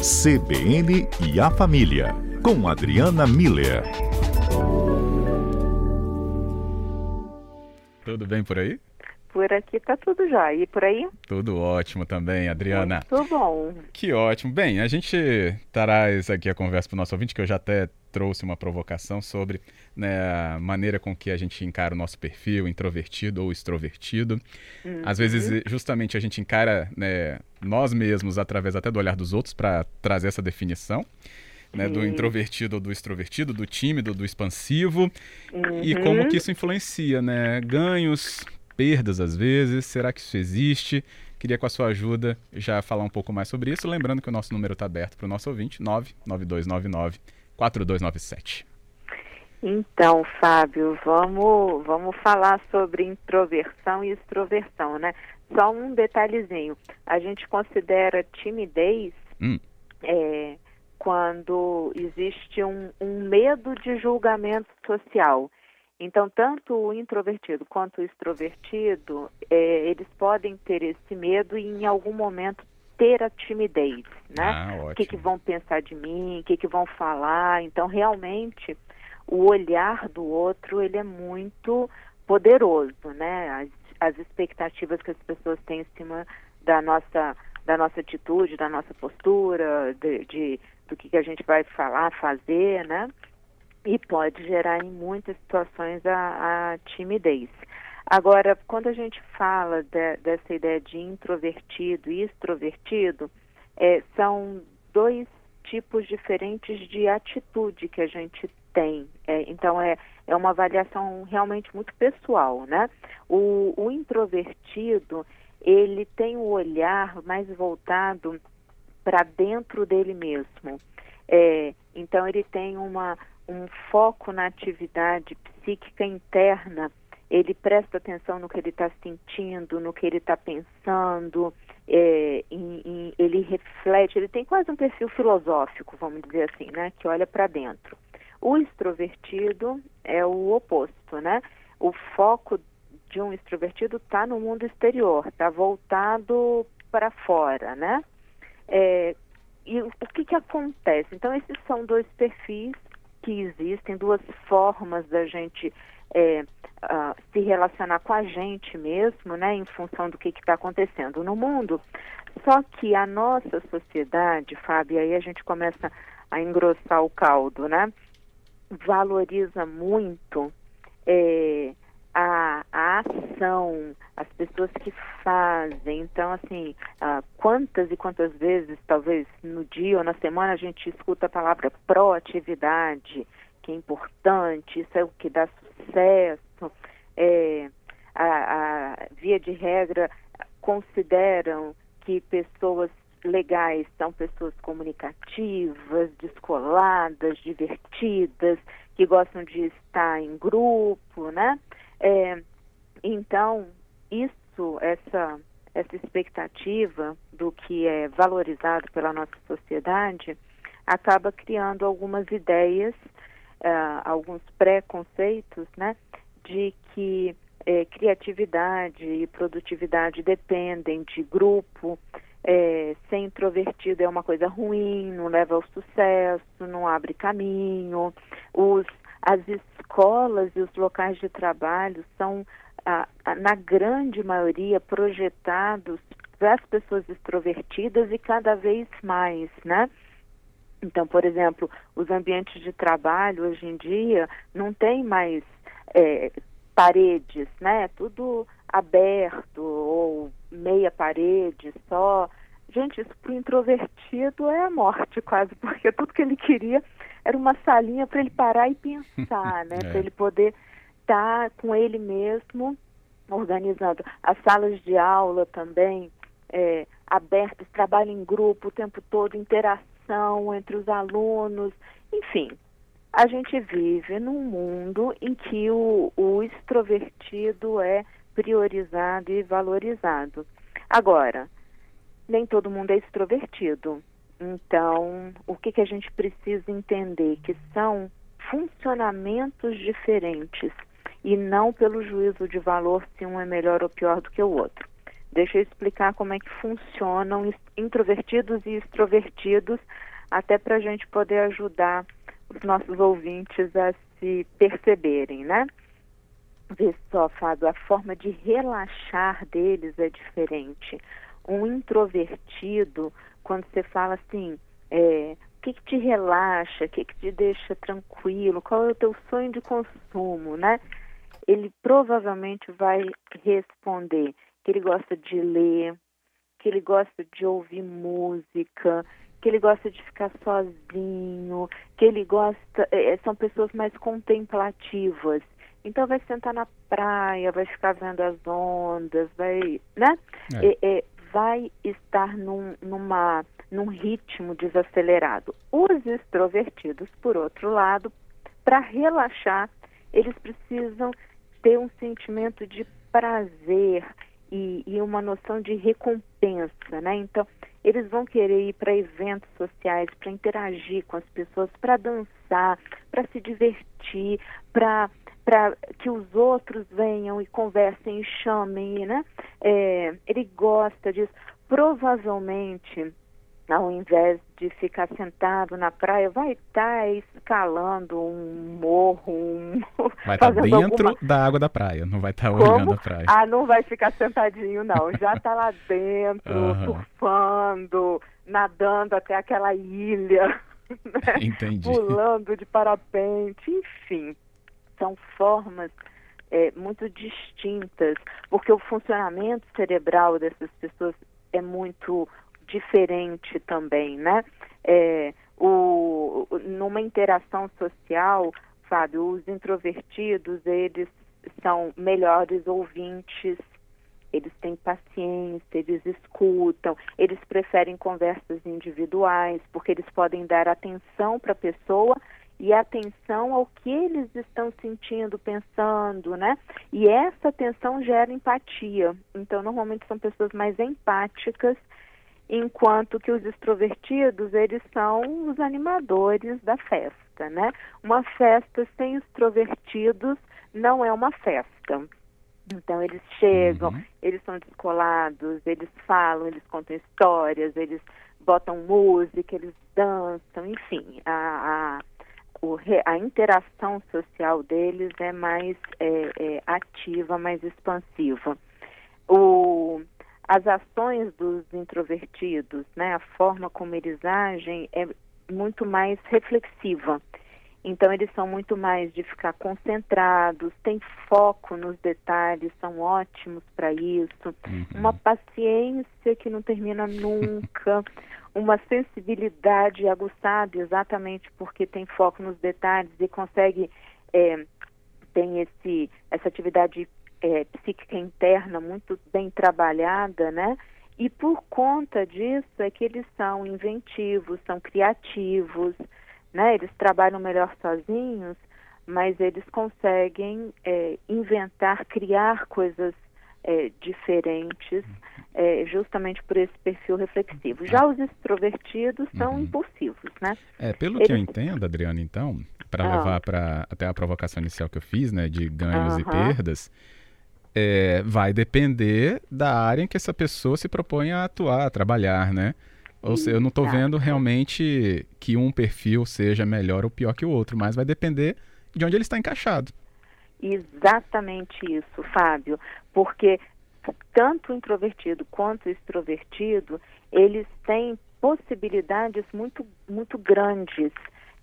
CBN e a Família, com Adriana Miller. Tudo bem por aí? Por aqui tá tudo já. E por aí? Tudo ótimo também, Adriana. Tudo bom. Que ótimo. Bem, a gente traz aqui a conversa para o nosso ouvinte, que eu já até trouxe uma provocação sobre né, a maneira com que a gente encara o nosso perfil, introvertido ou extrovertido. Uhum. Às vezes, justamente, a gente encara né, nós mesmos através até do olhar dos outros para trazer essa definição. Né, do introvertido ou do extrovertido, do tímido, do expansivo, uhum. e como que isso influencia, né? Ganhos, perdas às vezes? Será que isso existe? Queria com a sua ajuda já falar um pouco mais sobre isso, lembrando que o nosso número está aberto para o nosso ouvinte, 99299 4297. Então, Fábio, vamos, vamos falar sobre introversão e extroversão, né? Só um detalhezinho. A gente considera timidez hum. é, quando existe um, um medo de julgamento social. Então, tanto o introvertido quanto o extrovertido, é, eles podem ter esse medo e em algum momento ter a timidez, né? Ah, o que, que vão pensar de mim, o que, que vão falar. Então, realmente, o olhar do outro, ele é muito poderoso, né? As, as expectativas que as pessoas têm em cima da nossa, da nossa atitude, da nossa postura, de, de do que, que a gente vai falar, fazer, né? E pode gerar em muitas situações a, a timidez. Agora, quando a gente fala de, dessa ideia de introvertido e extrovertido, é, são dois tipos diferentes de atitude que a gente tem. É, então, é, é uma avaliação realmente muito pessoal, né? O, o introvertido, ele tem o olhar mais voltado para dentro dele mesmo. É, então, ele tem uma, um foco na atividade psíquica interna, ele presta atenção no que ele está sentindo, no que ele está pensando, é, em, em, ele reflete, ele tem quase um perfil filosófico, vamos dizer assim, né, que olha para dentro. O extrovertido é o oposto, né? O foco de um extrovertido está no mundo exterior, está voltado para fora, né? É, e o que, que acontece? Então, esses são dois perfis que existem, duas formas da gente é, uh, se relacionar com a gente mesmo, né, em função do que está acontecendo no mundo. Só que a nossa sociedade, Fábio, aí a gente começa a engrossar o caldo, né? Valoriza muito é, a, a ação, pessoas que fazem. Então, assim, ah, quantas e quantas vezes, talvez no dia ou na semana, a gente escuta a palavra proatividade, que é importante, isso é o que dá sucesso. É, a, a via de regra, consideram que pessoas legais são pessoas comunicativas, descoladas, divertidas, que gostam de estar em grupo, né? É, então, isso, essa, essa expectativa do que é valorizado pela nossa sociedade, acaba criando algumas ideias, uh, alguns preconceitos, né, de que é, criatividade e produtividade dependem de grupo, é, ser introvertido é uma coisa ruim, não leva ao sucesso, não abre caminho, os, as escolas e os locais de trabalho são, ah, na grande maioria, projetados para as pessoas extrovertidas e cada vez mais, né? Então, por exemplo, os ambientes de trabalho hoje em dia não tem mais é, paredes, né? Tudo aberto ou meia parede só. Gente, isso para o introvertido é a morte quase, porque tudo que ele queria era uma salinha para ele parar e pensar, né? é. Para ele poder estar tá com ele mesmo organizando. As salas de aula também é, abertas, trabalho em grupo o tempo todo, interação entre os alunos, enfim. A gente vive num mundo em que o, o extrovertido é priorizado e valorizado. Agora, nem todo mundo é extrovertido. Então, o que, que a gente precisa entender? Que são funcionamentos diferentes e não pelo juízo de valor se um é melhor ou pior do que o outro. Deixa eu explicar como é que funcionam introvertidos e extrovertidos, até para a gente poder ajudar os nossos ouvintes a se perceberem, né? Vê só, Fábio, a forma de relaxar deles é diferente. Um introvertido, quando você fala assim, é, o que, que te relaxa, o que, que te deixa tranquilo, qual é o teu sonho de consumo, né? Ele provavelmente vai responder que ele gosta de ler, que ele gosta de ouvir música, que ele gosta de ficar sozinho, que ele gosta. É, são pessoas mais contemplativas. Então vai sentar na praia, vai ficar vendo as ondas, vai, né? É. É, vai estar num, numa, num ritmo desacelerado. Os extrovertidos, por outro lado, para relaxar, eles precisam ter um sentimento de prazer e, e uma noção de recompensa, né? Então, eles vão querer ir para eventos sociais, para interagir com as pessoas, para dançar, para se divertir, para para que os outros venham e conversem e chamem, né? É, ele gosta disso. Provavelmente ao invés de ficar sentado na praia, vai estar tá escalando um morro, um... vai estar tá dentro alguma... da água da praia, não vai estar tá olhando a praia. Ah, não vai ficar sentadinho não, já está lá dentro, uhum. surfando, nadando até aquela ilha, né? Entendi. pulando de parapente, enfim, são formas é, muito distintas, porque o funcionamento cerebral dessas pessoas é muito diferente também, né? É, o, numa interação social, Fábio, os introvertidos, eles são melhores ouvintes, eles têm paciência, eles escutam, eles preferem conversas individuais, porque eles podem dar atenção para a pessoa e atenção ao que eles estão sentindo, pensando, né? E essa atenção gera empatia. Então, normalmente são pessoas mais empáticas enquanto que os extrovertidos, eles são os animadores da festa, né? Uma festa sem extrovertidos não é uma festa. Então eles chegam, uhum. eles são descolados, eles falam, eles contam histórias, eles botam música, eles dançam, enfim, a, a, o, a interação social deles é mais é, é, ativa, mais expansiva. O, as ações dos introvertidos, né, a forma como eles agem é muito mais reflexiva. Então eles são muito mais de ficar concentrados, têm foco nos detalhes, são ótimos para isso. Uhum. Uma paciência que não termina nunca, uma sensibilidade aguçada exatamente porque tem foco nos detalhes e consegue é, tem esse essa atividade é, psíquica interna muito bem trabalhada, né? E por conta disso é que eles são inventivos, são criativos, né? Eles trabalham melhor sozinhos, mas eles conseguem é, inventar, criar coisas é, diferentes, é, justamente por esse perfil reflexivo. Já os extrovertidos são uhum. impulsivos, né? É, pelo eles... que eu entendo, Adriana, então, para ah. levar para até a provocação inicial que eu fiz, né, de ganhos uhum. e perdas, é, vai depender da área em que essa pessoa se propõe a atuar, a trabalhar, né? Ou seja, eu não estou vendo realmente que um perfil seja melhor ou pior que o outro, mas vai depender de onde ele está encaixado. Exatamente isso, Fábio, porque tanto o introvertido quanto o extrovertido, eles têm possibilidades muito, muito grandes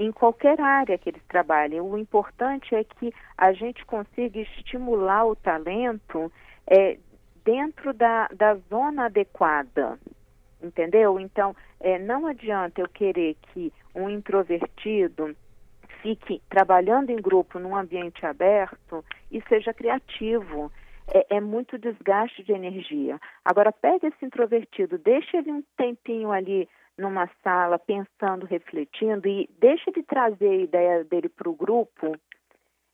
em qualquer área que eles trabalhem. O importante é que a gente consiga estimular o talento é, dentro da, da zona adequada, entendeu? Então, é, não adianta eu querer que um introvertido fique trabalhando em grupo num ambiente aberto e seja criativo. É, é, muito desgaste de energia. Agora, pega esse introvertido, deixa ele um tempinho ali numa sala pensando, refletindo e deixa ele trazer a ideia dele para o grupo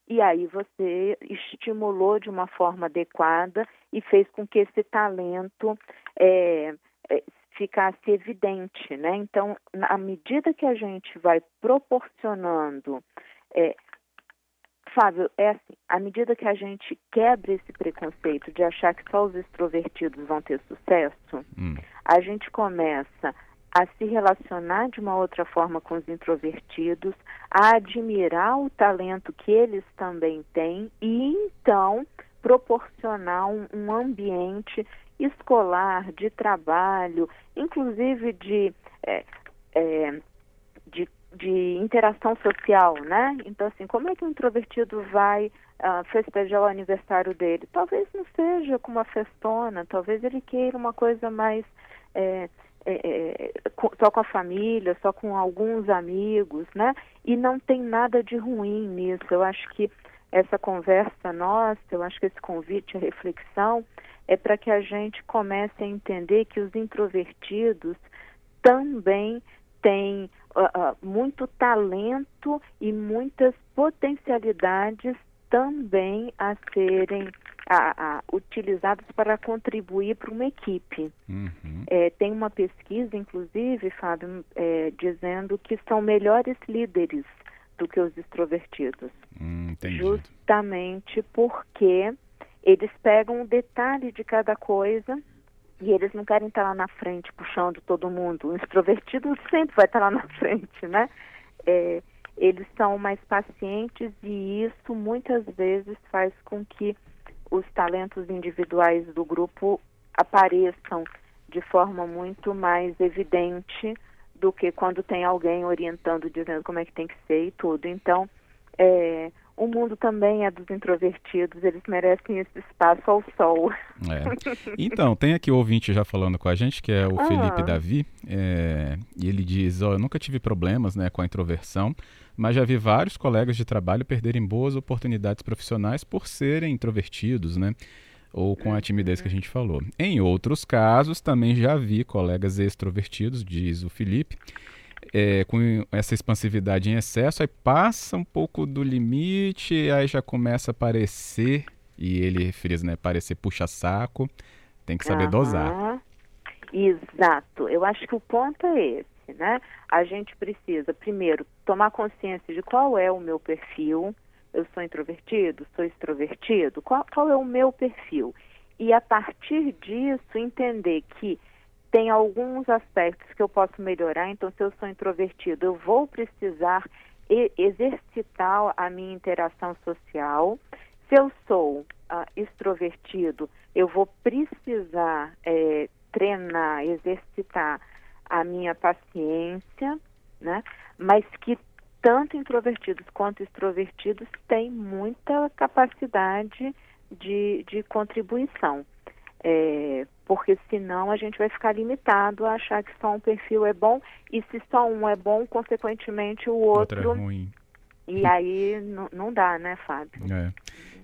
e aí você estimulou de uma forma adequada e fez com que esse talento é, é, ficasse evidente, né? Então, à medida que a gente vai proporcionando é, Fábio, é assim, à medida que a gente quebra esse preconceito de achar que só os extrovertidos vão ter sucesso, hum. a gente começa a se relacionar de uma outra forma com os introvertidos, a admirar o talento que eles também têm e então proporcionar um, um ambiente escolar, de trabalho, inclusive de, é, é, de, de, interação social, né? Então, assim, como é que o introvertido vai uh, festejar o aniversário dele? Talvez não seja com uma festona, talvez ele queira uma coisa mais é, é, é só com a família, só com alguns amigos, né? E não tem nada de ruim nisso. Eu acho que essa conversa nossa, eu acho que esse convite à reflexão é para que a gente comece a entender que os introvertidos também têm uh, uh, muito talento e muitas potencialidades também a serem a, a, utilizadas para contribuir para uma equipe. Uhum. É, tem uma pesquisa, inclusive, Fábio, é, dizendo que são melhores líderes do que os extrovertidos. Hum, justamente porque eles pegam um detalhe de cada coisa e eles não querem estar lá na frente puxando todo mundo. O extrovertido sempre vai estar lá na frente, né? É, eles são mais pacientes e isso muitas vezes faz com que os talentos individuais do grupo apareçam de forma muito mais evidente do que quando tem alguém orientando, dizendo como é que tem que ser e tudo. Então, é, o mundo também é dos introvertidos, eles merecem esse espaço ao sol. É. Então, tem aqui o ouvinte já falando com a gente, que é o ah. Felipe Davi, é, e ele diz, oh, eu nunca tive problemas né, com a introversão, mas já vi vários colegas de trabalho perderem boas oportunidades profissionais por serem introvertidos, né? Ou com a timidez que a gente falou. Em outros casos, também já vi colegas extrovertidos, diz o Felipe, é, com essa expansividade em excesso, aí passa um pouco do limite, aí já começa a parecer, e ele frisa, né, parecer puxa-saco, tem que saber uhum. dosar. Exato, eu acho que o ponto é esse, né? A gente precisa, primeiro, tomar consciência de qual é o meu perfil, eu sou introvertido, sou extrovertido, qual, qual é o meu perfil? E a partir disso entender que tem alguns aspectos que eu posso melhorar, então se eu sou introvertido, eu vou precisar exercitar a minha interação social. Se eu sou uh, extrovertido, eu vou precisar é, treinar, exercitar a minha paciência, né? Mas que tanto introvertidos quanto extrovertidos têm muita capacidade de, de contribuição. É, porque senão a gente vai ficar limitado a achar que só um perfil é bom e se só um é bom, consequentemente o outro, outro é ruim. E aí não dá, né, Fábio? É.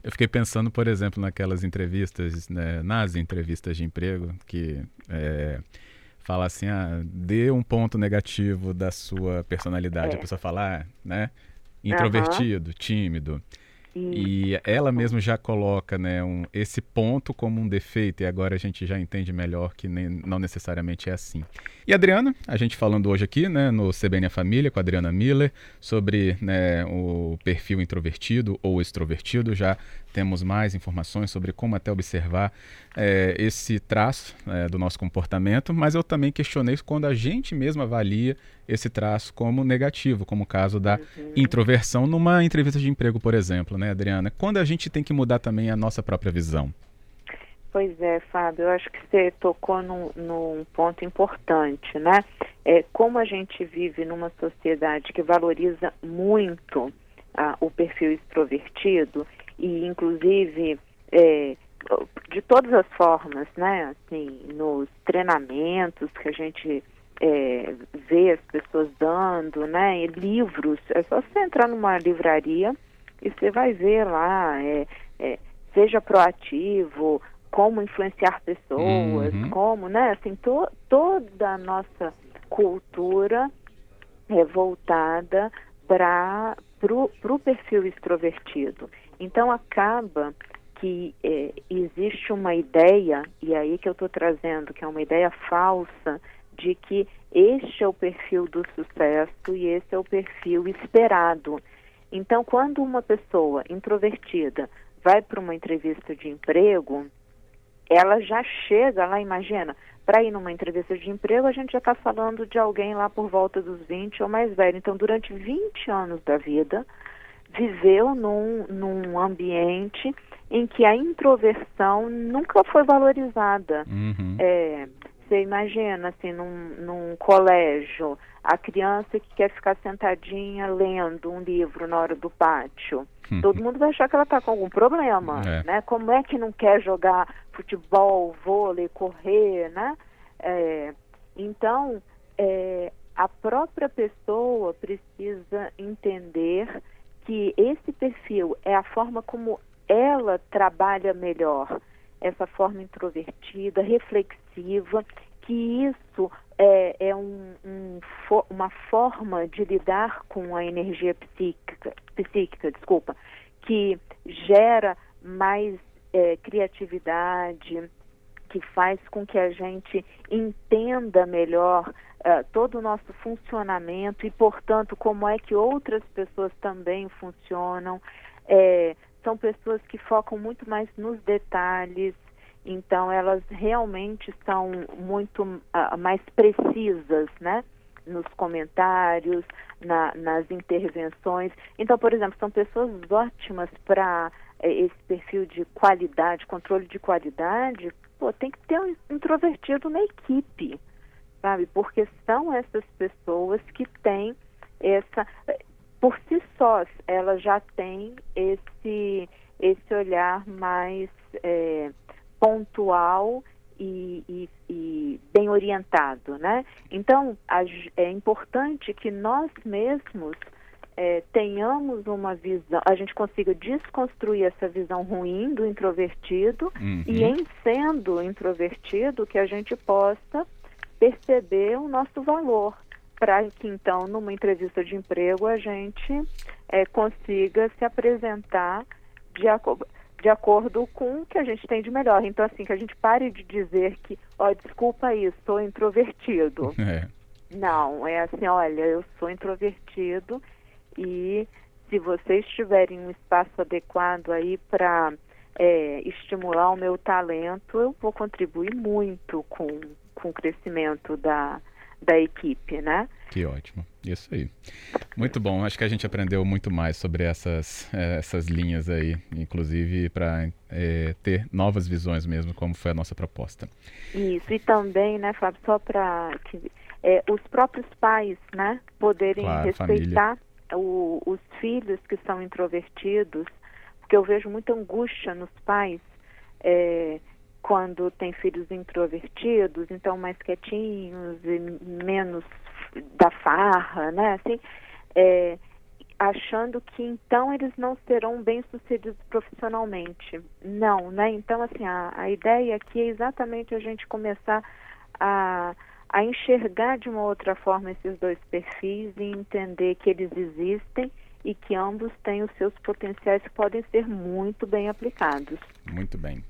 Eu fiquei pensando, por exemplo, naquelas entrevistas, né, nas entrevistas de emprego, que é, fala assim, ah, dê um ponto negativo da sua personalidade. É. A pessoa fala, ah, né, introvertido, uhum. tímido. E ela mesma já coloca né, um, esse ponto como um defeito, e agora a gente já entende melhor que nem, não necessariamente é assim. E Adriana, a gente falando hoje aqui né, no CBN a Família com a Adriana Miller sobre né, o perfil introvertido ou extrovertido, já temos mais informações sobre como até observar é, esse traço é, do nosso comportamento, mas eu também questionei quando a gente mesmo avalia esse traço como negativo, como o caso da uhum. introversão numa entrevista de emprego, por exemplo, né, Adriana? Quando a gente tem que mudar também a nossa própria visão? Pois é, Fábio, eu acho que você tocou num, num ponto importante, né? É, como a gente vive numa sociedade que valoriza muito ah, o perfil extrovertido e, inclusive, é, de todas as formas, né? Assim, nos treinamentos que a gente é, vê as pessoas dando, né? E livros, é só você entrar numa livraria e você vai ver lá, é, é, seja proativo, como influenciar pessoas, uhum. como, né? Assim, to, toda a nossa cultura é voltada para o perfil extrovertido. Então acaba que é, existe uma ideia, e aí que eu estou trazendo, que é uma ideia falsa, de que este é o perfil do sucesso e esse é o perfil esperado. Então, quando uma pessoa introvertida vai para uma entrevista de emprego, ela já chega lá, imagina, para ir numa entrevista de emprego, a gente já está falando de alguém lá por volta dos 20 ou mais velho. Então, durante 20 anos da vida, viveu num, num ambiente em que a introversão nunca foi valorizada. Uhum. É, você imagina, assim, num, num colégio, a criança que quer ficar sentadinha lendo um livro na hora do pátio. Uhum. Todo mundo vai achar que ela está com algum problema, é. né? Como é que não quer jogar futebol, vôlei, correr, né? É, então, é, a própria pessoa precisa entender que esse perfil é a forma como ela trabalha melhor essa forma introvertida, reflexiva, que isso é, é um, um, uma forma de lidar com a energia psíquica, psíquica desculpa, que gera mais é, criatividade, que faz com que a gente entenda melhor uh, todo o nosso funcionamento e, portanto, como é que outras pessoas também funcionam. É, são pessoas que focam muito mais nos detalhes, então elas realmente são muito uh, mais precisas, né? Nos comentários, na, nas intervenções. Então, por exemplo, são pessoas ótimas para eh, esse perfil de qualidade, controle de qualidade. Pô, tem que ter um introvertido na equipe, sabe? Porque são essas pessoas que têm essa por si sós, ela já tem esse, esse olhar mais é, pontual e, e, e, bem orientado, né? Então, é importante que nós mesmos é, tenhamos uma visão, a gente consiga desconstruir essa visão ruim do introvertido uhum. e em sendo introvertido que a gente possa perceber o nosso valor, para que então numa entrevista de emprego a gente é, consiga se apresentar de, de acordo com o que a gente tem de melhor. Então assim que a gente pare de dizer que, ó, desculpa aí, sou introvertido. É. Não, é assim, olha, eu sou introvertido e se vocês tiverem um espaço adequado aí para é, estimular o meu talento, eu vou contribuir muito com, com o crescimento da, da equipe, né? Que ótimo. Isso aí. Muito bom. Acho que a gente aprendeu muito mais sobre essas, eh, essas linhas aí, inclusive para é, ter novas visões mesmo, como foi a nossa proposta. Isso. E também, né, Fábio, só para é, os próprios pais, né, poderem claro, respeitar o, os filhos que são introvertidos, porque eu vejo muita angústia nos pais. É, quando tem filhos introvertidos, então mais quietinhos e menos da farra, né? Assim, é, achando que então eles não serão bem sucedidos profissionalmente. Não, né? Então, assim, a, a ideia aqui é exatamente a gente começar a, a enxergar de uma outra forma esses dois perfis e entender que eles existem e que ambos têm os seus potenciais que podem ser muito bem aplicados. Muito bem.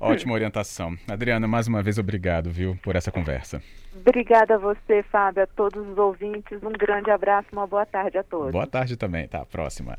Ótima orientação. Adriana, mais uma vez obrigado, viu, por essa conversa. Obrigada a você, Fábio, a todos os ouvintes. Um grande abraço, uma boa tarde a todos. Boa tarde também, tá? Próxima.